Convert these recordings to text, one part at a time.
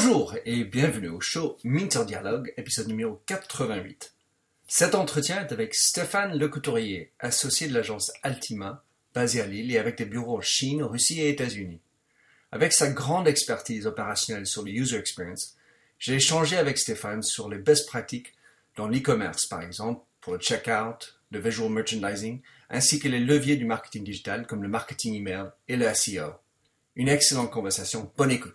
Bonjour et bienvenue au show Minter Dialogue, épisode numéro 88. Cet entretien est avec Stéphane Lecouturier, associé de l'agence Altima, basée à Lille et avec des bureaux en Chine, Russie et États-Unis. Avec sa grande expertise opérationnelle sur le user experience, j'ai échangé avec Stéphane sur les best pratiques dans l'e-commerce, par exemple, pour le checkout, le visual merchandising, ainsi que les leviers du marketing digital comme le marketing email et le SEO. Une excellente conversation, bonne écoute.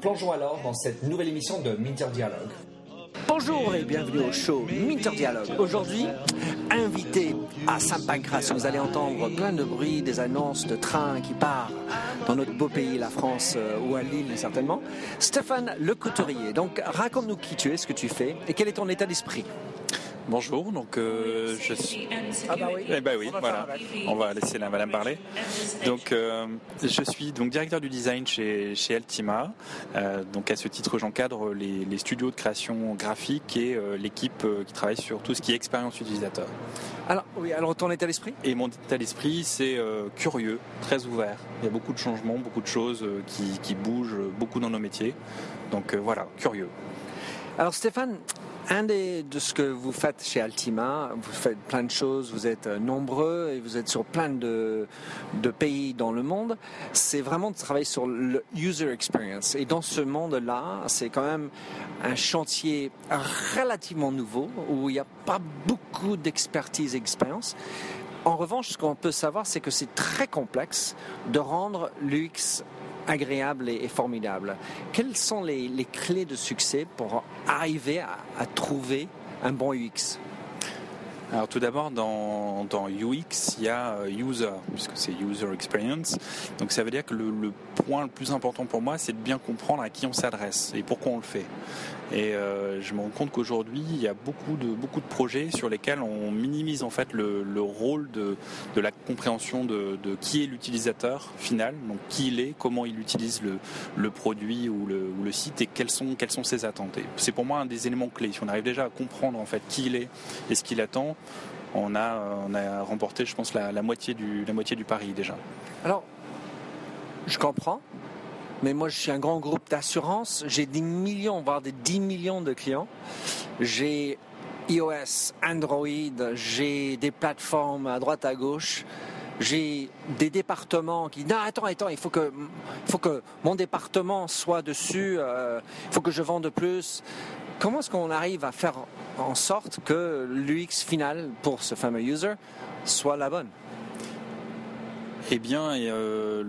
Plongeons alors dans cette nouvelle émission de Minter Dialogue. Bonjour et bienvenue au show Minter Dialogue. Aujourd'hui, invité à Saint-Pancras. Vous allez entendre plein de bruit, des annonces de trains qui partent dans notre beau pays, la France, euh, ou à Lille certainement. Stéphane Le Couturier. Donc, raconte-nous qui tu es, ce que tu fais et quel est ton état d'esprit. Bonjour, donc euh, je suis. Ah bah oui. Eh bah oui, voilà. On va laisser la madame parler. Donc euh, je suis donc directeur du design chez, chez Altima. Euh, donc à ce titre, j'encadre les, les, studios de création graphique et l'équipe qui travaille sur tout ce qui est expérience utilisateur. Alors oui, alors ton état d'esprit? Et mon état d'esprit, c'est curieux, très ouvert. Il y a beaucoup de changements, beaucoup de choses qui, qui bougent, beaucoup dans nos métiers. Donc voilà, curieux. Alors Stéphane, un des, de ce que vous faites chez Altima, vous faites plein de choses, vous êtes euh, nombreux et vous êtes sur plein de, de pays dans le monde, c'est vraiment de travailler sur le user experience. Et dans ce monde-là, c'est quand même un chantier relativement nouveau où il n'y a pas beaucoup d'expertise et d'expérience. En revanche, ce qu'on peut savoir, c'est que c'est très complexe de rendre l'UX agréable et, formidable. Quelles sont les, clés de succès pour arriver à, trouver un bon UX? Alors tout d'abord, dans, UX, il y a euh, User, puisque c'est User Experience. Donc ça veut dire que le point le plus important pour moi, c'est de bien comprendre à qui on s'adresse et pourquoi on le fait. Et euh, je me rends compte qu'aujourd'hui, il y a beaucoup de, beaucoup de projets sur lesquels on minimise en fait le, rôle de, de, la compréhension de, qui est l'utilisateur final, donc qui il est, comment il utilise le, le produit ou le, site et quelles sont, quelles sont ses attentes. C'est pour moi un des éléments clés. Si on arrive déjà à comprendre en fait qui il est et ce qu'il attend, on a, on a remporté, je pense, la, moitié du, la moitié du pari déjà. Alors, je comprends. Mais moi, je suis un grand groupe d'assurance. J'ai des millions, voire des 10 millions de clients. J'ai iOS, Android, j'ai des plateformes à droite à gauche. J'ai des départements qui non attends attends il faut que faut que mon département soit dessus euh, il faut que je vende plus comment est-ce qu'on arrive à faire en sorte que l'UX final pour ce fameux user soit la bonne? Eh bien, euh,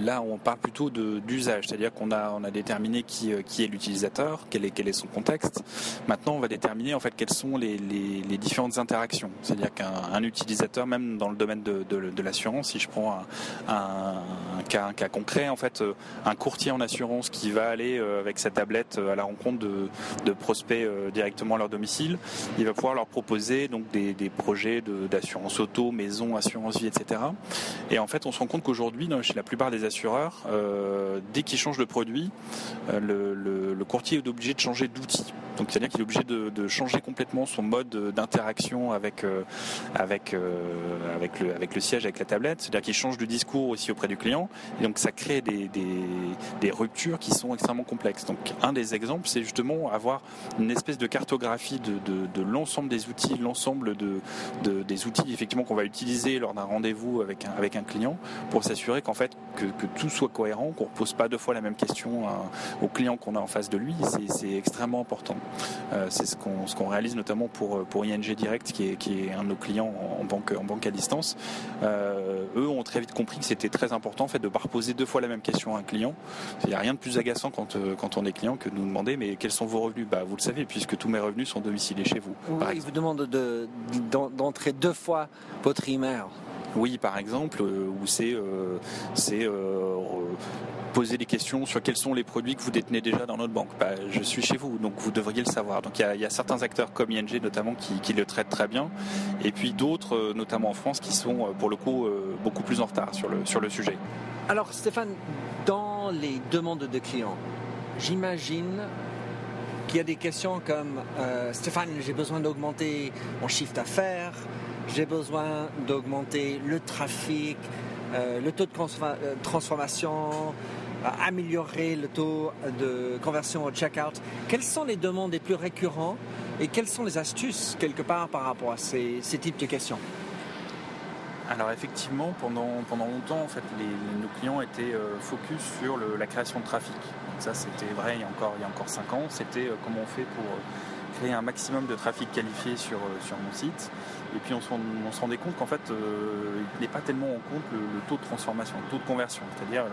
là, on parle plutôt d'usage, c'est-à-dire qu'on a, a déterminé qui, euh, est l'utilisateur, quel est, son contexte. Maintenant, on va déterminer en fait quelles sont les, les, différentes interactions. C'est-à-dire qu'un utilisateur, même dans le domaine de, l'assurance, si je prends un, cas, un, cas, concret, en fait, euh, un courtier en assurance qui va aller avec sa tablette à la rencontre de, de prospects directement à leur domicile, il va pouvoir leur proposer donc des projets d'assurance auto, maison, assurance vie, etc. Et en fait, on se rend compte qu'aujourd'hui, chez la plupart des assureurs, euh, dès qu'ils changent de produit, euh, le, courtier est obligé de changer d'outil. Donc, c'est-à-dire qu'il est obligé de, changer complètement son mode d'interaction avec euh, avec avec le avec le siège, avec la tablette. C'est-à-dire qu'il change de discours aussi auprès du client. Et donc, ça crée des, des, ruptures qui sont extrêmement complexes. Donc, un des exemples, c'est justement avoir une espèce de cartographie de, de, l'ensemble des outils, l'ensemble de, des outils effectivement qu'on va utiliser lors d'un rendez-vous avec avec un, client pour s'assurer qu'en fait que, tout soit cohérent, qu'on ne repose pas deux fois la même question au client qu'on a en face de lui. C'est extrêmement important. Euh, c'est ce qu'on ce qu'on réalise notamment pour pour ING Direct, qui est, qui est un de nos clients en, banque en banque à distance. Euh, eux ont très vite compris que c'était très important en fait de pas reposer deux fois la même question à un client. Il n'y a rien de plus agaçant quand euh, quand on est client que de nous demander mais quels sont vos revenus? Bah vous le savez puisque tous mes revenus sont domiciliés chez vous. Oui, ils vous demandent d'entrer deux fois votre email Oui, par exemple, où c'est c'est poser des questions sur quels sont les produits que vous détenez déjà dans notre banque. Bah, je suis chez vous, donc vous devriez le savoir. Donc il y, a certains acteurs comme ING notamment qui, le traitent très bien, et puis d'autres, euh, notamment en France, qui sont euh, pour le coup euh, beaucoup plus en retard sur le, sur le sujet. Alors Stéphane, dans les demandes de clients, j'imagine qu'il y a des questions comme Stéphane, j'ai besoin d'augmenter mon chiffre d'affaires, j'ai besoin d'augmenter le trafic, le taux de transformation, améliorer le taux de conversion au checkout. Quelles sont les demandes les plus récurrentes et quelles sont les astuces quelque part par rapport à ces, types de questions? Alors effectivement, pendant, pendant longtemps, en fait, nos clients étaient euh, focus sur la création de trafic. ça, c'était vrai il y a encore, il y a encore 5 ans. C'était euh, comment on fait pour euh, créer un maximum de trafic qualifié sur, euh, sur mon site. Et puis on se, rendait compte qu'en fait, euh, il n'est pas tellement en compte le, taux de transformation, le taux de conversion, c'est-à-dire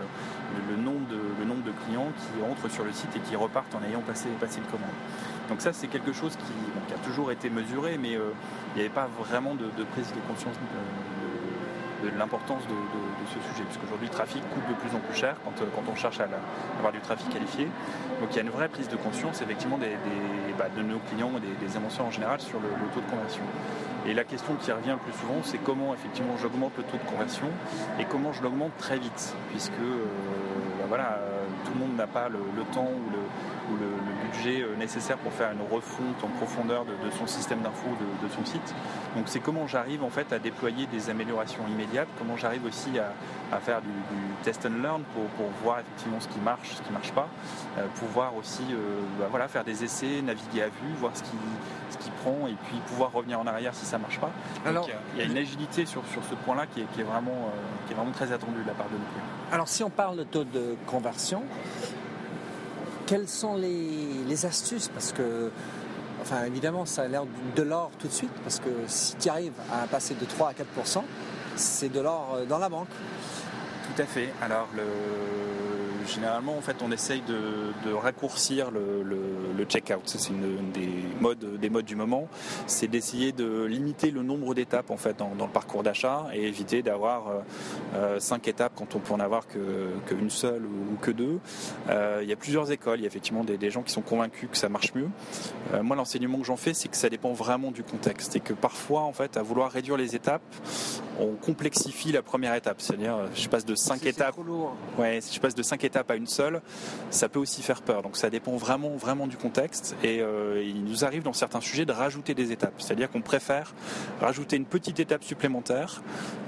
le, nombre de, le nombre de clients qui entrent sur le site et qui repartent en ayant passé, passé une commande. Donc ça, c'est quelque chose qui, a toujours été mesuré, mais euh, il n'y avait pas vraiment de, prise de conscience l'importance de, ce sujet, puisqu'aujourd'hui le trafic coûte de plus en plus cher quand, on cherche à, avoir du trafic qualifié. Donc il y a une vraie prise de conscience effectivement des, bah, de nos clients et des, émotions en général sur le, taux de conversion. Et la question qui revient le plus souvent, c'est comment effectivement j'augmente le taux de conversion et comment je l'augmente très vite, puisque euh, bah, voilà, tout le monde n'a pas le, temps ou le, budget euh, nécessaire pour faire une refonte en profondeur de, son système d'info, de, son site. Donc c'est comment j'arrive en fait à déployer des améliorations immédiates, comment j'arrive aussi à, faire du, test and learn pour, voir effectivement ce qui marche, ce qui ne marche pas, euh, pouvoir aussi bah, voilà, faire des essais, naviguer à vue, voir ce qui, ce qui prend et puis pouvoir revenir en arrière si ça ne marche pas. Alors, il y a une agilité sur, sur ce point-là qui est, vraiment, euh, qui est vraiment très attendue de la part de nos clients. Alors si on parle de taux de conversion, quelles sont les, astuces? Parce que, enfin évidemment, ça a l'air de l'or tout de suite, parce que si tu arrives à passer de 3 à 4% c'est de l'or euh, dans la banque. Tout à fait. Alors le généralement, en fait, on essaye de, raccourcir le, le, check-out. C'est une, des modes, des modes du moment. C'est d'essayer de limiter le nombre d'étapes en fait dans, le parcours d'achat et éviter d'avoir euh, euh, cinq étapes quand on peut en avoir qu'une seule ou, que deux. Euh, il y a plusieurs écoles. Il y a effectivement des, gens qui sont convaincus que ça marche mieux. moi, l'enseignement que j'en fais, c'est que ça dépend vraiment du contexte et que parfois, en fait, à vouloir réduire les étapes, on complexifie la première étape. C'est-à-dire, je passe de cinq étapes. Ouais, si je passe de cinq étapes pas une seule, ça peut aussi faire peur. Donc ça dépend vraiment, vraiment du contexte. Et euh, il nous arrive dans certains sujets de rajouter des étapes. C'est-à-dire qu'on préfère rajouter une petite étape supplémentaire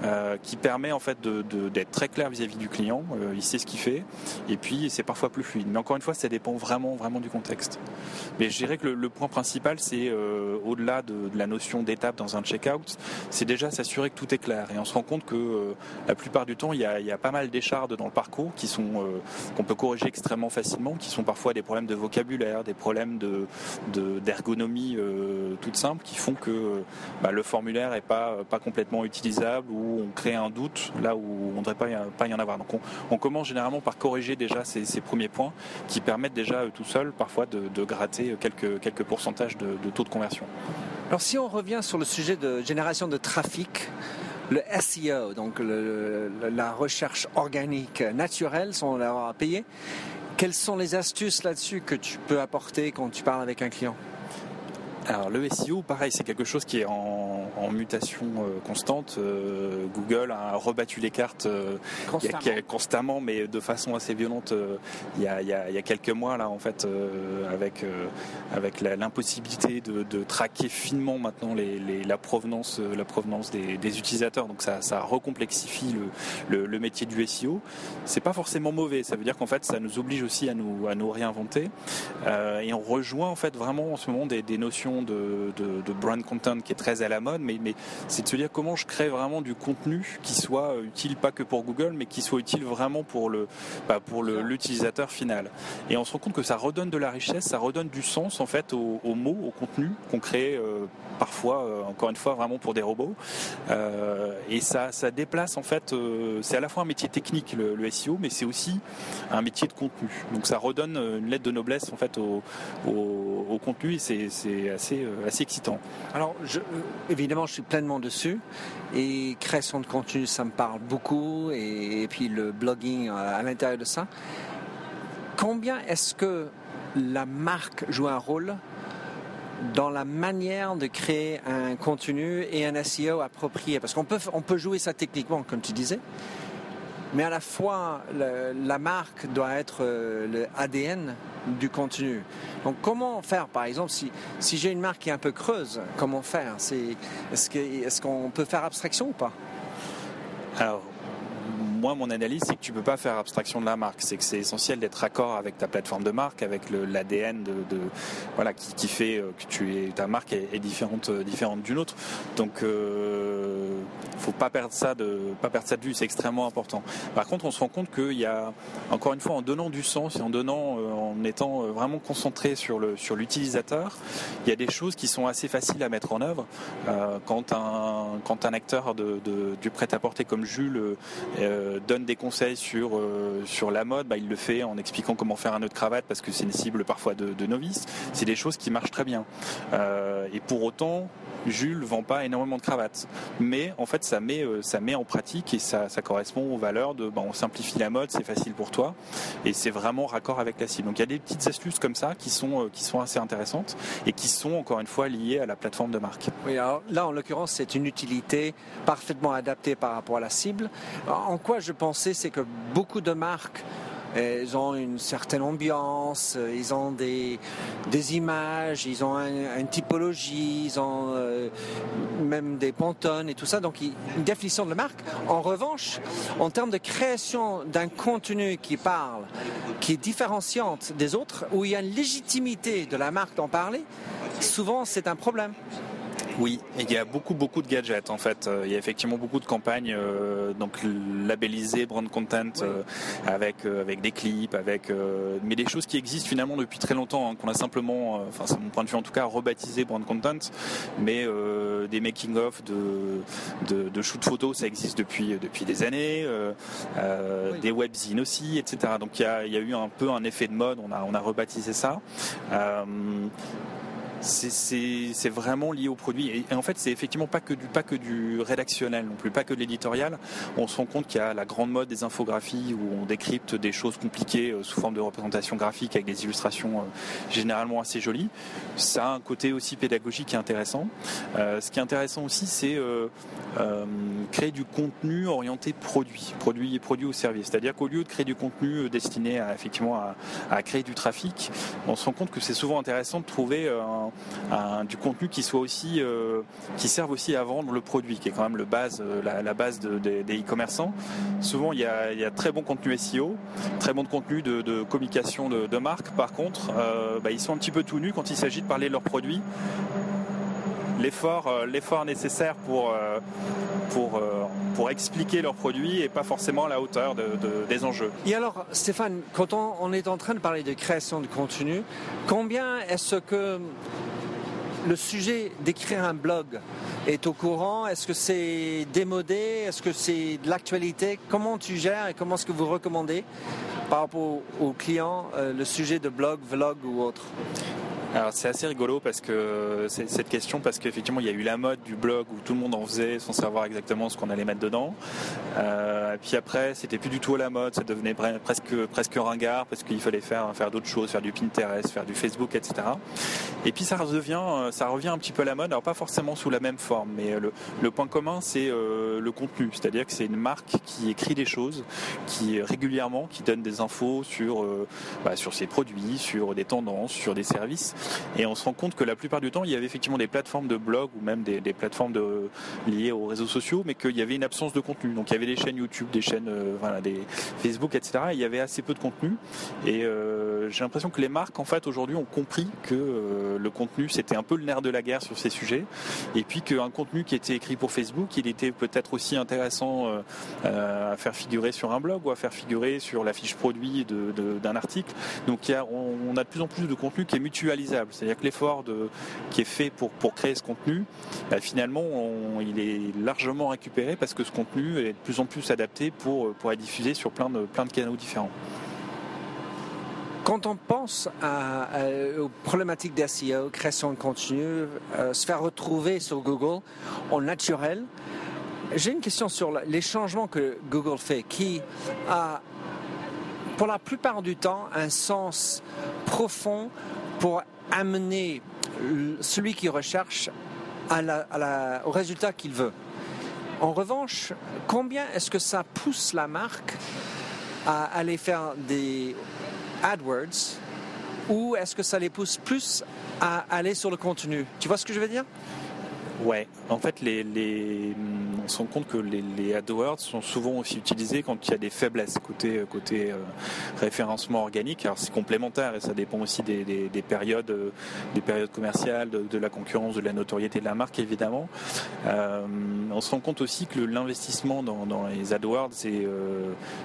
euh, qui permet en fait d'être très clair vis-à-vis du client. Euh, il sait ce qu'il fait. Et puis c'est parfois plus fluide. Mais encore une fois, ça dépend vraiment, vraiment du contexte. Mais je dirais que le, point principal, c'est au-delà de, la notion d'étape dans un checkout, c'est déjà s'assurer que tout est clair. Et on se rend compte que la plupart du temps, il y a, il y a pas mal d'échardes dans le parcours qui sont qu'on peut corriger extrêmement facilement, qui sont parfois des problèmes de vocabulaire, des problèmes d'ergonomie de, euh, toutes simples, qui font que bah, le formulaire n'est pas, pas complètement utilisable ou on crée un doute là où on ne devrait pas pas y en avoir. Donc on, commence généralement par corriger déjà ces, premiers points qui permettent déjà tout seul parfois de, gratter quelques, quelques pourcentages de taux de conversion. Alors si on revient sur le sujet de génération de trafic, le SEO, donc la recherche organique naturelle, sans l'avoir payé. Quelles sont les astuces là-dessus que tu peux apporter quand tu parles avec un client? Alors le SEO, pareil, c'est quelque chose qui est en, mutation euh, constante. Euh, Google a rebattu les cartes euh, constamment. mais de façon assez violente il y, a, quelques mois là en fait, avec avec l'impossibilité de, traquer finement maintenant la provenance la provenance des, utilisateurs. Donc ça, ça recomplexifie le, métier du SEO. C'est pas forcément mauvais. Ça veut dire qu'en fait ça nous oblige aussi à nous à nous réinventer et on rejoint en fait vraiment en ce moment des notions de, brand content qui est très à la mode, mais, c'est de se dire comment je crée vraiment du contenu qui soit utile pas que pour Google, mais qui soit utile vraiment pour le bah, pour l'utilisateur final. Et on se rend compte que ça redonne de la richesse, ça redonne du sens en fait aux, mots, au contenu qu'on crée euh, parfois, euh, encore une fois, vraiment pour des robots. Euh, et ça, ça déplace en fait. c'est à la fois un métier technique le, SEO, mais c'est aussi un métier de contenu. Donc ça redonne une lettre de noblesse en fait au, au, au contenu. Et c'est euh, assez, excitant. Alors, euh, évidemment, je suis pleinement dessus. Et création de contenu, ça me parle beaucoup. Et, puis le blogging à l'intérieur de ça. Combien est-ce que la marque joue un rôle dans la manière de créer un contenu et un SEO approprié? Parce qu'on peut, on peut jouer ça techniquement, comme tu disais, mais à la fois, la marque doit être euh, le ADN du contenu. Donc comment faire, par exemple, si, si j'ai une marque qui est un peu creuse, comment faire? Est-ce qu'on est peut faire abstraction ou pas? Alors, moi, mon analyse, c'est que tu peux pas faire abstraction de la marque. C'est que c'est essentiel d'être raccord avec ta plateforme de marque, avec l'ADN de, voilà qui, fait euh, que tu ta marque est, différente euh, différente d'une autre. Donc, euh, faut pas perdre ça de pas perdre ça vue. C'est extrêmement important. Par contre, on se rend compte qu'il y a encore une fois en donnant du sens et en donnant euh, en étant vraiment concentré sur le sur l'utilisateur, il y a des choses qui sont assez faciles à mettre en œuvre. quand un quand un acteur du prêt-à-porter comme Jules donne des conseils sur, euh, sur la mode, bah, il le fait en expliquant comment faire un nœud de cravate parce que c'est une cible parfois de, novices. C'est des choses qui marchent très bien. Euh, et pour autant, Jules vend pas énormément de cravates. Mais en fait, ça met, ça met en pratique et ça, correspond aux valeurs de bah, on simplifie la mode, c'est facile pour toi et c'est vraiment raccord avec la cible. Donc il y a des petites astuces comme ça qui sont, qui sont assez intéressantes et qui sont encore une fois liées à la plateforme de marque. Oui, alors là en l'occurrence, c'est une utilité parfaitement adaptée par rapport à la cible. En quoi je pensais, c'est que beaucoup de marques ils ont une certaine ambiance, ils ont des, des images, ils ont une typologie, ils ont euh, même des pontones et tout ça, donc une définition de la marque. En revanche, en termes de création d'un contenu qui parle, qui est différenciante des autres, où il y a une légitimité de la marque d'en parler, souvent c'est un problème. Oui, il y a beaucoup beaucoup de gadgets en fait. Euh, il y a effectivement beaucoup de campagnes euh, donc labellisées brand content euh, avec avec des clips, avec mais des choses qui existent finalement depuis très longtemps, hein, qu'on a simplement, enfin c'est mon point de vue en tout cas, rebaptisé brand content, mais des making of de, de, de shoot photos ça existe depuis depuis des années, des webzines aussi, etc. Donc il y a, il y a eu un peu un effet de mode. On a on a rebaptisé ça c'est vraiment lié au produit. Et, en fait, c'est effectivement pas que du pas que du rédactionnel non plus, pas que de l'éditorial. On se rend compte qu'il y a la grande mode des infographies où on décrypte des choses compliquées euh, sous forme de représentation graphique avec des illustrations euh, généralement assez jolies. Ça a un côté aussi pédagogique qui est intéressant. Euh, ce qui est intéressant aussi, c'est créer du contenu orienté produit, produit et produit au service. C'est-à-dire qu'au lieu de créer du contenu destiné à effectivement à, à créer du trafic, on se rend compte que c'est souvent intéressant de trouver un du contenu qui soit aussi euh, qui serve aussi à vendre le produit, qui est quand même le base, euh, la, base des e-commerçants. Souvent, il y, a, très bon contenu SEO, très bon contenu de, communication de, marque. Par contre, euh, bah, ils sont un petit peu tout nus quand il s'agit de parler de leurs produits l'effort l'effort nécessaire pour pour pour expliquer leurs produits et pas forcément à la hauteur des enjeux. Et alors Stéphane, quand on, est en train de parler de création de contenu, combien est-ce que le sujet d'écrire un blog est au courant? Est-ce que c'est démodé? Est-ce que c'est de l'actualité? Comment tu gères et comment est-ce que vous recommandez par rapport aux, clients euh, le sujet de blog, vlog ou autre? Alors c'est assez rigolo parce que cette question parce qu'effectivement il y a eu la mode du blog où tout le monde en faisait sans savoir exactement ce qu'on allait mettre dedans. Euh, puis après c'était plus du tout à la mode, ça devenait presque presque ringard parce qu'il fallait faire faire d'autres choses, faire du Pinterest, faire du Facebook, etc. Et puis ça revient ça revient un petit peu à la mode, alors pas forcément sous la même forme, mais le, le point commun c'est euh, le contenu, c'est-à-dire que c'est une marque qui écrit des choses, qui régulièrement qui donne des infos sur euh, bah, sur ses produits, sur des tendances, sur des services et on se rend compte que la plupart du temps, il y avait effectivement des plateformes de blog ou même des, plateformes liées aux réseaux sociaux, mais qu'il y avait une absence de contenu. Donc il y avait des chaînes YouTube, des chaînes, euh, voilà, des Facebook, etc. Et il y avait assez peu de contenu. Et euh, j'ai l'impression que les marques, en fait, aujourd'hui, ont compris que euh, le contenu, c'était un peu le nerf de la guerre sur ces sujets. Et puis qu'un contenu qui était écrit pour Facebook, il était peut-être aussi intéressant à faire figurer sur un blog ou à faire figurer sur la fiche produit d'un article. Donc on, a de plus en plus de contenu qui est mutualisé c'est-à-dire que l'effort qui est fait pour, créer ce contenu, bah, finalement, il est largement récupéré parce que ce contenu est de plus en plus adapté pour, être diffusé sur plein de, plein de canaux différents. Quand on pense aux problématiques d'SEO, création de contenu, euh, se faire retrouver sur Google en naturel, j'ai une question sur les changements que Google fait, qui a pour la plupart du temps un sens profond pour amener celui qui recherche au résultat qu'il veut. En revanche, combien est-ce que ça pousse la marque à aller faire des AdWords ou est-ce que ça les pousse plus à aller sur le contenu? Tu vois ce que je veux dire? Ouais, en fait, on se rend compte que les, AdWords sont souvent aussi utilisés quand il y a des faiblesses côté, euh, référencement organique. Alors c'est complémentaire et ça dépend aussi des, périodes, euh, des périodes commerciales, de, la concurrence, de la notoriété de la marque évidemment. Euh, on se rend compte aussi que l'investissement dans, les AdWords,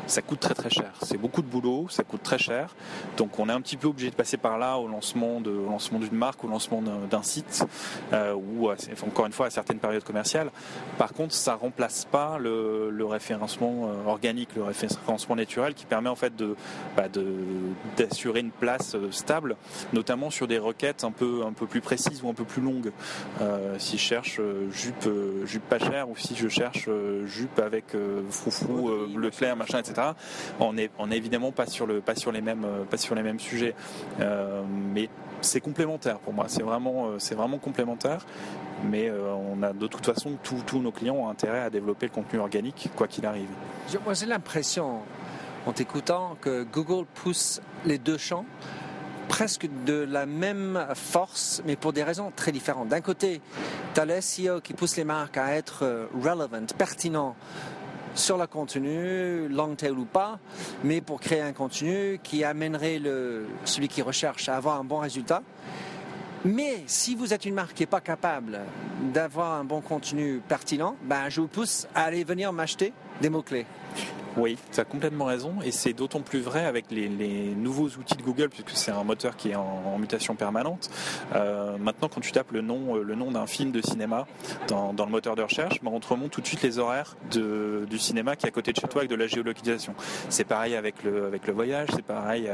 ça coûte très très cher. C'est beaucoup de boulot, ça coûte très cher. Donc on est un petit peu obligé de passer par là au lancement lancement d'une marque, au lancement d'un site, ou encore une fois à certaines périodes commerciales. Par contre, ça remplace pas le, référencement euh, organique, le référencement naturel qui permet en fait bah, de d'assurer une place euh, stable, notamment sur des requêtes un peu un peu plus précises ou un peu plus longues. Euh, si je cherche jupe jupe pas chère ou si je cherche jupe avec froufrou bleu clair machin etc. On est on est évidemment pas sur le pas sur les mêmes pas sur les mêmes sujets, mais c'est complémentaire pour moi. C'est vraiment, euh, c'est vraiment complémentaire. Mais euh, on a de toute façon, tous nos clients ont intérêt à développer le contenu organique, quoi qu'il arrive. Moi, j'ai l'impression, en t'écoutant, que Google pousse les deux champs presque de la même force, mais pour des raisons très différentes. D'un côté, tu as le SEO qui pousse les marques à être euh, relevant, pertinent sur le contenu, long tail ou pas, mais pour créer un contenu qui amènerait celui qui recherche à avoir un bon résultat. Mais si vous êtes une marque qui n'est pas capable d'avoir un bon contenu pertinent, ben, je vous pousse à aller venir m'acheter des mots-clés. Oui, tu as complètement raison, et c'est d'autant plus vrai avec les, nouveaux outils de Google, puisque c'est un moteur qui est en, mutation permanente. Euh, maintenant, quand tu tapes le nom, euh, le nom d'un film de cinéma dans, le moteur de recherche, ben, on te remonte tout de suite les horaires du cinéma qui est à côté de chez toi avec de la géolocalisation. C'est pareil avec le, avec le voyage, c'est pareil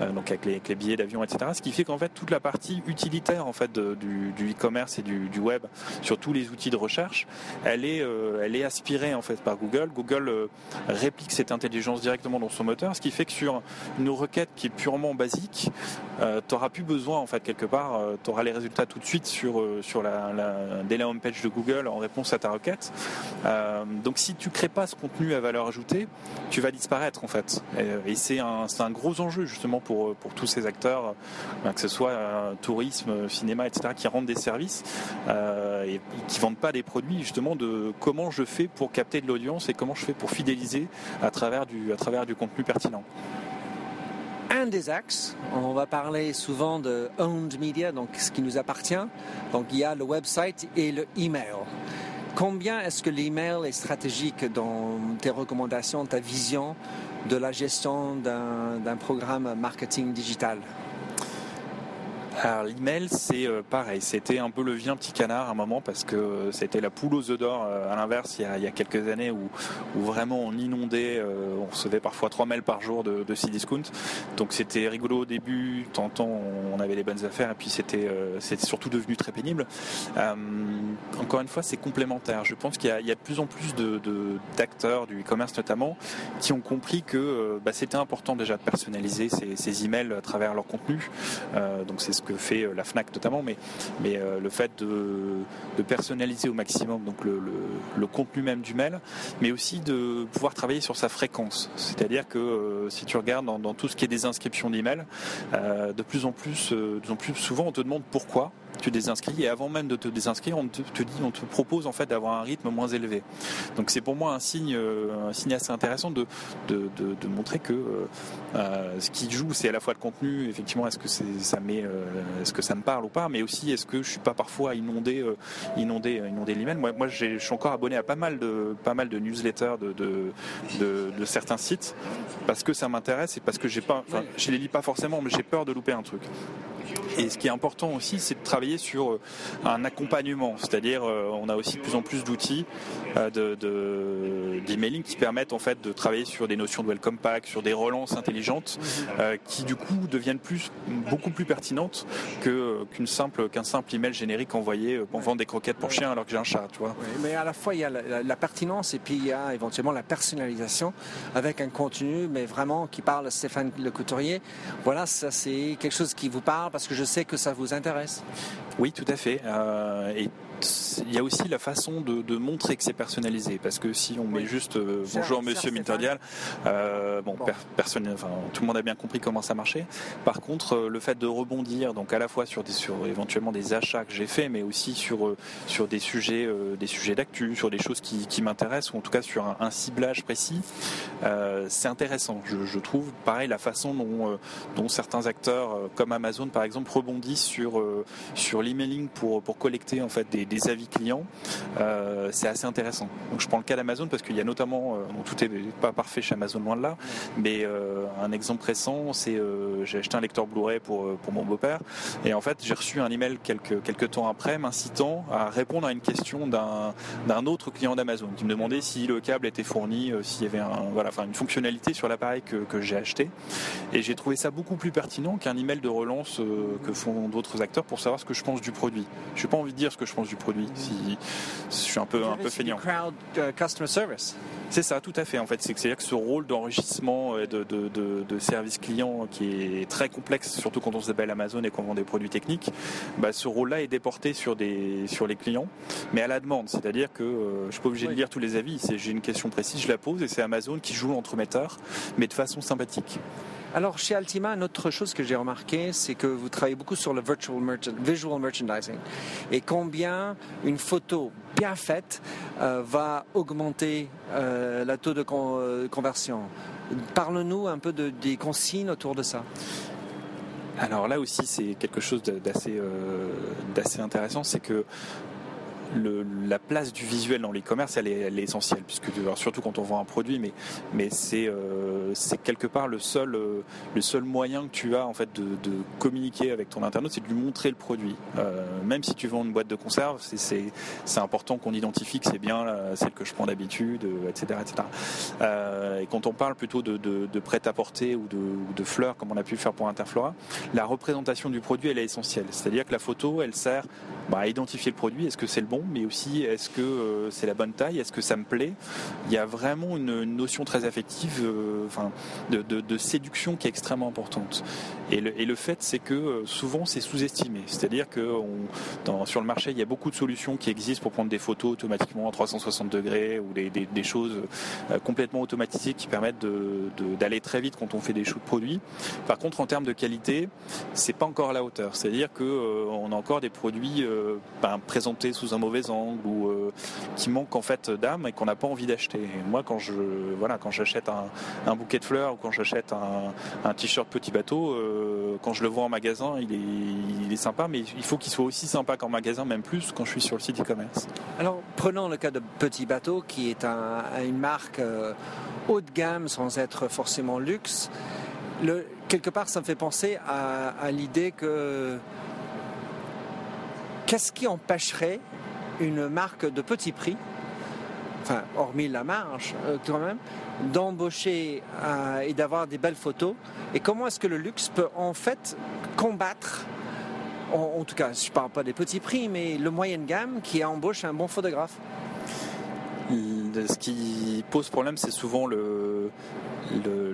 euh, donc avec les, billets d'avion, etc. Ce qui fait qu'en fait toute la partie utilitaire en fait du, e-commerce et du, web sur tous les outils de recherche, elle est, elle est aspirée en fait par Google. Google réplique cette intelligence directement dans son moteur, ce qui fait que sur une requête qui est purement basique, euh, tu n'auras plus besoin en fait quelque part, euh, tu auras les résultats tout de suite sur, euh, sur la, la, dès la homepage de Google en réponse à ta requête. donc si tu crées pas ce contenu à valeur ajoutée, tu vas disparaître en fait. Et, c'est un, un, gros enjeu justement pour, pour tous ces acteurs, que ce soit tourisme, cinéma, etc., qui rendent des services et qui vendent pas des produits justement de comment je fais pour capter de l'audience et comment je fais pour fidéliser à travers du, à travers du contenu pertinent. Un des axes, on va parler souvent de owned media, donc ce qui nous appartient. Donc il y a le website et le email. Combien est-ce que l'email est stratégique dans tes recommandations, ta vision de la gestion d'un programme marketing digital? Alors l'email, c'est euh, pareil. C'était un peu le vieux petit canard à un moment parce que c'était la poule aux œufs d'or. Euh, à l'inverse, il, y a quelques années où, vraiment on inondait, euh, on recevait parfois 3 mails par jour de, de discount. Donc c'était rigolo au début. Tantôt on avait les bonnes affaires et puis c'était surtout devenu très pénible. encore une fois, c'est complémentaire. Je pense qu'il y, a de plus en plus d'acteurs du e-commerce notamment qui ont compris que bah, c'était important déjà de personnaliser ces, ces, emails à travers leur contenu. donc c'est ce que fait euh, la FNAC notamment, mais, euh, le fait de, personnaliser au maximum donc le, contenu même du mail, mais aussi de pouvoir travailler sur sa fréquence. C'est-à-dire que euh, si tu regardes dans, tout ce qui est des inscriptions d'email, de plus, de plus en plus souvent on te demande pourquoi tu désinscris et avant même de te désinscrire, on te, dit, on te propose en fait d'avoir un rythme moins élevé. Donc c'est pour moi un signe, un signe assez intéressant de, de, montrer que ce qui joue, c'est à la fois le contenu, effectivement, est-ce que ça met euh, est-ce que ça me parle ou pas, mais aussi est-ce que je suis pas parfois inondé, euh, inondé, euh, inondé l'email. Moi, moi je suis encore abonné à pas mal de, pas mal de newsletters de, de, certains sites parce que ça m'intéresse et parce que j'ai pas, je les lis pas forcément, mais j'ai peur de louper un truc. Et ce qui est important aussi, c'est de travailler sur euh, un accompagnement, c'est-à-dire euh, on a aussi de plus en plus d'outils d'emailing qui permettent en fait de travailler sur des notions de welcome pack, sur des relances intelligentes, qui du coup deviennent plus, beaucoup plus pertinentes qu'une simple qu'un simple email générique envoyé pour vendre des croquettes pour chiens alors que j'ai un chat, tu vois. mais à la fois il y a la, pertinence et puis il y a éventuellement la personnalisation avec un contenu, mais vraiment qui parle à Stéphane Le Couturier. Voilà, ça c'est quelque chose qui vous parle parce que je sais que ça vous intéresse. Oui, tout à fait. Euh, il y a aussi la façon de, montrer que c'est personnalisé. Parce que si on met juste euh, bonjour monsieur Minterdial euh, bon, Personne, enfin, tout le monde a bien compris comment ça marchait. Par contre euh, le fait de rebondir donc à la fois sur, des, sur éventuellement des achats que j'ai fait mais aussi sur, sur des sujets des sujets d'actu sur des choses qui, qui m'intéressent ou en tout cas sur un, ciblage précis c'est intéressant. Je, trouve pareil la façon dont, dont certains acteurs comme Amazon par exemple rebondissent sur, sur l'emailing pour, pour collecter en fait des, des avis clients, euh, c'est assez intéressant. Donc je prends le cas d'Amazon parce qu'il y a notamment, euh, tout est pas parfait chez Amazon loin de là, mais euh, un exemple récent, c'est j'ai acheté un lecteur Blu-ray pour, pour mon beau-père et en fait j'ai reçu un email quelques, quelques temps après m'incitant à répondre à une question d'un autre client d'Amazon qui me demandait si le câble était fourni, s'il y avait un, une fonctionnalité sur l'appareil que, que j'ai acheté et j'ai trouvé ça beaucoup plus pertinent qu'un email de relance que font d'autres acteurs pour savoir ce que je pense du produit. Je n'ai pas envie de dire ce que je pense du produit. Si, je suis un peu, un peu feignant. Euh, customer service. C'est ça, tout à fait. En fait, c'est-à-dire que ce rôle d'enrichissement et de, de, service client qui est très complexe, surtout quand on s'appelle Amazon et qu'on vend des produits techniques, bah, ce rôle-là est déporté sur, des, sur les clients, mais à la demande. C'est-à-dire que euh, je suis pas obligé de lire tous les avis. J'ai une question précise, je la pose et c'est Amazon qui joue l'entremetteur, mais de façon sympathique. Alors chez Altima, une autre chose que j'ai remarqué, c'est que vous travaillez beaucoup sur le virtual visual merchandising et combien une photo bien faite euh, va augmenter euh, la taux de euh, conversion. Parle-nous un peu de, des consignes autour de ça. Alors là aussi, c'est quelque chose d'assez intéressant, c'est que la place du visuel dans l'e-commerce, elle est, essentielle, puisque surtout quand on vend un produit, mais, mais c'est euh, quelque part le seul, euh, le seul moyen que tu as en fait de, communiquer avec ton internaute, c'est de lui montrer le produit. Euh, même si tu vends une boîte de conserve, c'est important qu'on identifie que c'est bien celle que je prends d'habitude, etc. etc. et quand on parle plutôt de, de prêt-à-porter ou de, de fleurs, comme on a pu le faire pour Interflora, la représentation du produit, elle est essentielle. C'est-à-dire que la photo, elle sert bah, à identifier le produit. Est-ce que c'est le bon mais aussi est-ce que euh, c'est la bonne taille, est-ce que ça me plaît? Il y a vraiment une, notion très affective, euh, de, séduction qui est extrêmement importante. Et le, fait, c'est que euh, souvent c'est sous-estimé. C'est-à-dire que sur le marché, il y a beaucoup de solutions qui existent pour prendre des photos automatiquement à 360 degrés ou des, choses complètement automatisées qui permettent d'aller très vite quand on fait des shoots produits. Par contre, en termes de qualité, c'est pas encore à la hauteur. C'est-à-dire qu'on a encore des produits ben, présentés sous un mauvais angle ou euh, qui manque en fait d'âme et qu'on n'a pas envie d'acheter. Moi, quand je voilà, quand j'achète un, bouquet de fleurs ou quand j'achète un, t-shirt petit bateau, euh, quand je le vois en magasin, il est, sympa, mais il faut qu'il soit aussi sympa qu'en magasin, même plus quand je suis sur le site e-commerce. Alors, prenons le cas de Petit Bateau, qui est une marque euh, haut de gamme sans être forcément luxe. Quelque part, ça me fait penser à l'idée que qu'est-ce qui empêcherait une marque de petit prix, enfin, hormis la marge euh, quand même, d'embaucher euh, et d'avoir des belles photos. Et comment est-ce que le luxe peut en fait combattre en, tout cas, je ne parle pas des petits prix, mais le moyenne gamme qui embauche un bon photographe? Ce qui pose problème, c'est souvent le, le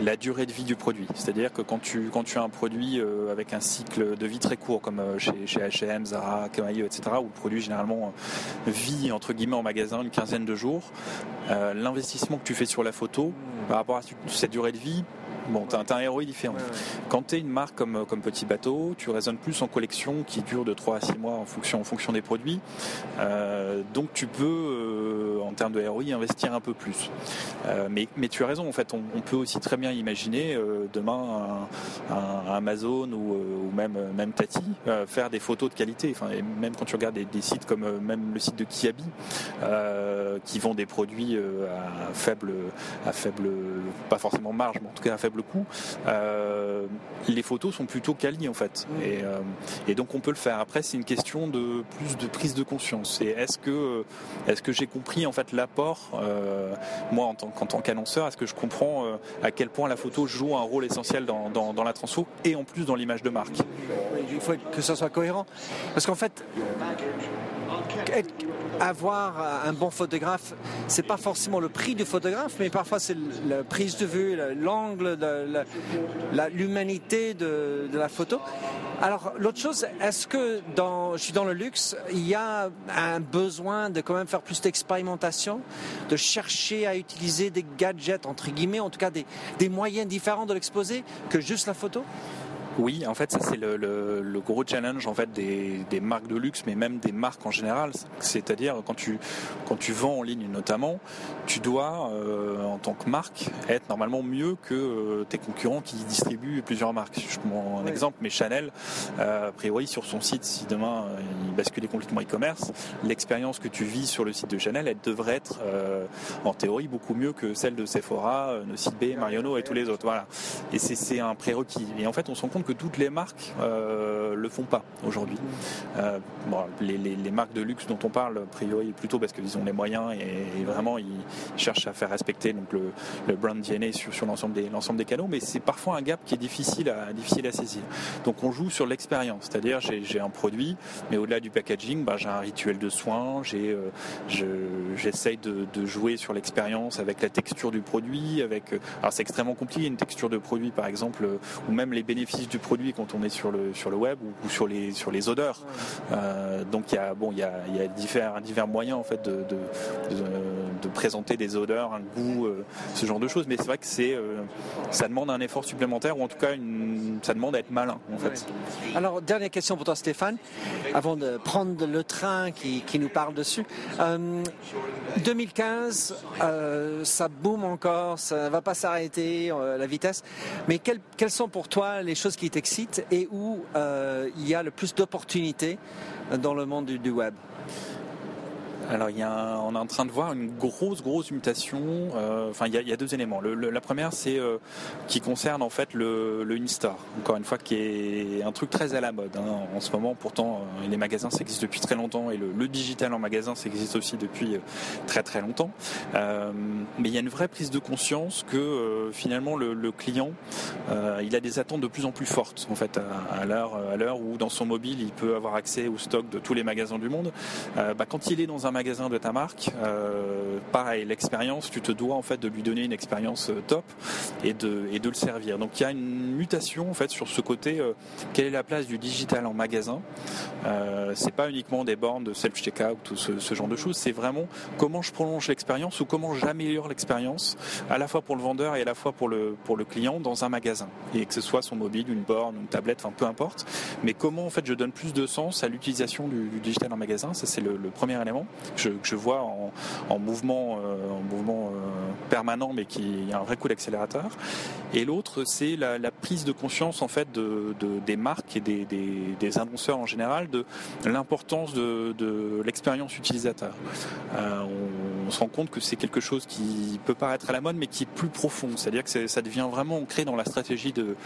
la durée de vie du produit. C'est-à-dire que quand tu, quand tu as un produit euh, avec un cycle de vie très court, comme euh, chez, chez H&M, Zara, Kamayo, etc., où le produit généralement euh, vit entre guillemets en magasin une quinzaine de jours, l'investissement que tu fais sur la photo par rapport à cette durée de vie Bon, t'as un ROI différent. Quand tu es une marque comme, comme Petit Bateau, tu raisonnes plus en collection qui dure de 3 à 6 mois en fonction, en fonction des produits. Euh, donc tu peux, euh, en termes de ROI, investir un peu plus. Euh, mais, mais tu as raison, en fait, on, peut aussi très bien imaginer demain un, Amazon ou, même, même Tati faire des photos de qualité. Enfin, et même quand tu regardes des, sites comme même le site de Kiabi, qui vend des produits à faible, à faible, pas forcément marge, mais en tout cas à faible faible coût, les photos sont plutôt quali en fait. Mm. Et, et, donc on peut le faire. Après, c'est une question de plus de prise de conscience. Et est-ce que, est-ce que j'ai compris en fait l'apport, moi en tant, tant qu'annonceur, est-ce que je comprends à quel point la photo joue un rôle essentiel dans, dans, dans la transfo et en plus dans l'image de marque? Il faut que ça soit cohérent. Parce qu'en fait, avoir un bon photographe, c'est pas forcément le prix du photographe, mais parfois c'est la prise de vue, l'angle, l'humanité de, de, la photo. Alors l'autre chose, est-ce que dans, je suis dans le luxe, il y a un besoin de quand même faire plus d'expérimentation, de chercher à utiliser des gadgets entre guillemets, en tout cas des, des moyens différents de l'exposer que juste la photo? Oui, en fait, ça c'est le, gros challenge en fait des, marques de luxe, mais même des marques en général. C'est-à-dire quand tu quand tu vends en ligne notamment, tu dois euh, en tant que marque être normalement mieux que euh, tes concurrents qui distribuent plusieurs marques. Je prends un exemple, mais Chanel, euh, a priori sur son site, si demain il basculait complètement e-commerce, l'expérience que tu vis sur le site de Chanel, elle devrait être en théorie beaucoup mieux que celle de Sephora, Nocibé, Marionneau et tous les autres. Voilà. Et c'est un prérequis. Et en fait, on se rend compte que toutes les marques euh, le font pas aujourd'hui. Euh, les, marques de luxe dont on parle, a priori, plutôt parce qu'ils ont les moyens et, vraiment ils cherchent à faire respecter donc le, brand DNA sur, sur l'ensemble des, l'ensemble des canaux, mais c'est parfois un gap qui est difficile à, difficile à saisir. Donc on joue sur l'expérience, c'est-à-dire j'ai, un produit, mais au-delà du packaging, bah, j'ai un rituel de soins, j'ai, euh, j'essaye de, jouer sur l'expérience avec la texture du produit, avec, alors c'est extrêmement compliqué une texture de produit par exemple, ou même les bénéfices du produit quand on est sur le, sur le web ou, sur, les, sur les odeurs. Euh, donc il y a, bon, il y a, y a divers, moyens en fait de, de, présenter des odeurs, un goût, euh, ce genre de choses. Mais c'est vrai que c'est, euh, ça demande un effort supplémentaire ou en tout cas ça demande à être malin en fait. Alors dernière question pour toi Stéphane, avant de prendre le train qui, qui nous parle dessus. 2015, ça boom encore, ça va pas s'arrêter la vitesse. Mais quelles, quelles sont pour toi les choses qui t'excite et où euh, il y a le plus d'opportunités dans le monde du web alors, on est en train de voir une grosse, grosse mutation. Euh, enfin, il y, a, deux éléments. la première, c'est euh, qui concerne en fait le, le in-store. Encore une fois, qui est un truc très à la mode hein. en ce moment. Pourtant, euh, les magasins, ça existe depuis très longtemps et le, digital en magasin, ça existe aussi depuis très, très longtemps. mais il y a une vraie prise de conscience que finalement, le, client, il a des attentes de plus en plus fortes en fait à, l'heure, à l'heure où dans son mobile, il peut avoir accès au stock de tous les magasins du monde. Bah, quand il est dans un magasin de ta marque, euh, pareil, l'expérience, tu te dois en fait de lui donner une expérience euh, top et de, et de le servir. Donc il y a une mutation en fait sur ce côté, euh, quelle est la place du digital en magasin euh, C'est pas uniquement des bornes de self-checkout ou ce, ce genre de choses, c'est vraiment comment je prolonge l'expérience ou comment j'améliore l'expérience à la fois pour le vendeur et à la fois pour le, pour le client dans un magasin. Et que ce soit son mobile, une borne, une tablette, enfin peu importe. Mais comment en fait je donne plus de sens à l'utilisation du, digital en magasin, ça c'est le, le premier élément que je, vois en, mouvement, en mouvement euh, euh, permanent, mais qui a un vrai coup d'accélérateur. Et l'autre, c'est la, prise de conscience en fait de, des marques et des, annonceurs en général de l'importance de, l'expérience utilisateur. Euh, se rend compte que c'est quelque chose qui peut paraître à la mode, mais qui est plus profond. C'est-à-dire que ça devient vraiment ancré dans la stratégie de,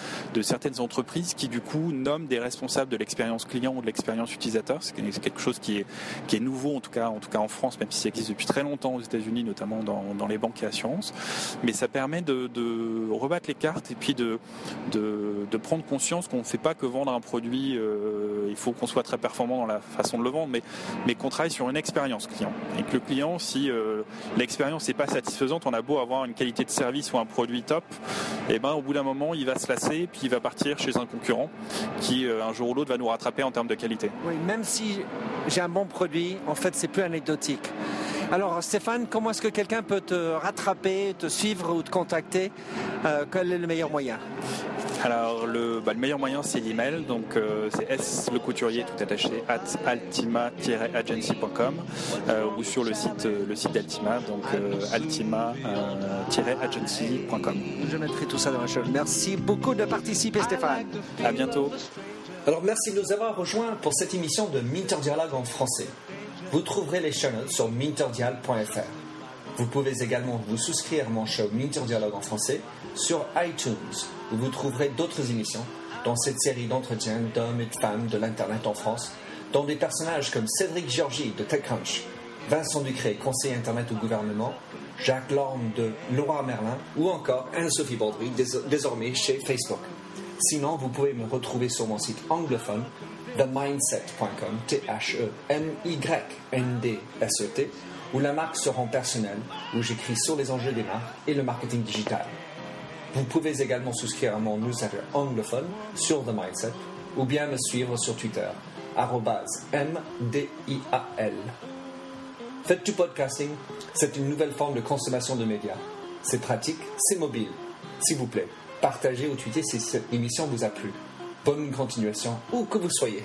certaines entreprises qui du coup nomment des responsables de l'expérience client ou de l'expérience utilisateur. C'est quelque chose qui est, nouveau en tout cas, en tout cas en France, même si ça existe depuis très longtemps aux États-Unis, notamment dans, les banques et assurances. Mais ça permet de, rebattre les cartes et puis de, de, prendre conscience qu'on ne fait pas que vendre un produit. Euh, il faut qu'on soit très performant dans la façon de le vendre, mais, mais qu'on travaille sur une expérience client. Et que le client, si euh, l'expérience n'est pas satisfaisante, on a beau avoir une qualité de service ou un produit top, et eh ben au bout d'un moment, il va se lasser, puis il va partir chez un concurrent qui, euh, un jour ou l'autre, va nous rattraper en termes de qualité. Même si j'ai un bon produit, en fait, c'est plus anecdotique. Alors Stéphane, comment est-ce que quelqu'un peut te rattraper, te suivre ou te contacter euh, Quel est le meilleur moyen? Alors le, bah, le, meilleur moyen c'est l'email, donc euh, c'est S le couturier tout attaché at altima-agency.com euh, ou sur le site le site d'Altima, donc altima-agency.com. Je mettrai tout ça dans la show. Merci beaucoup de participer Stéphane. À bientôt. Alors merci de nous avoir rejoints pour cette émission de Minter Dialogue en français. Vous trouverez les chaînes sur minterdial.fr. Vous pouvez également vous souscrire à mon show Minter Dialogue en français sur iTunes, où vous trouverez d'autres émissions dans cette série d'entretiens d'hommes et de femmes de l'Internet en France, dont des personnages comme Cédric Georgie de TechCrunch, Vincent Ducré, conseiller Internet au gouvernement, Jacques Lorme de Laura Merlin ou encore Anne-Sophie Baudry, désormais chez Facebook. Sinon, vous pouvez me retrouver sur mon site anglophone themindset.com, T-H-E-M-Y-N-D-S-E-T, où la marque se rend personnelle, où j'écris sur les enjeux des marques et le marketing digital. Vous pouvez également souscrire à mon newsletter anglophone sur The Mindset ou bien me suivre sur Twitter, MDIAL. Faites du podcasting, c'est une nouvelle forme de consommation de médias. C'est pratique, c'est mobile. S'il vous plaît, partagez ou tweetez si cette émission vous a plu. Bonne continuation, où que vous soyez.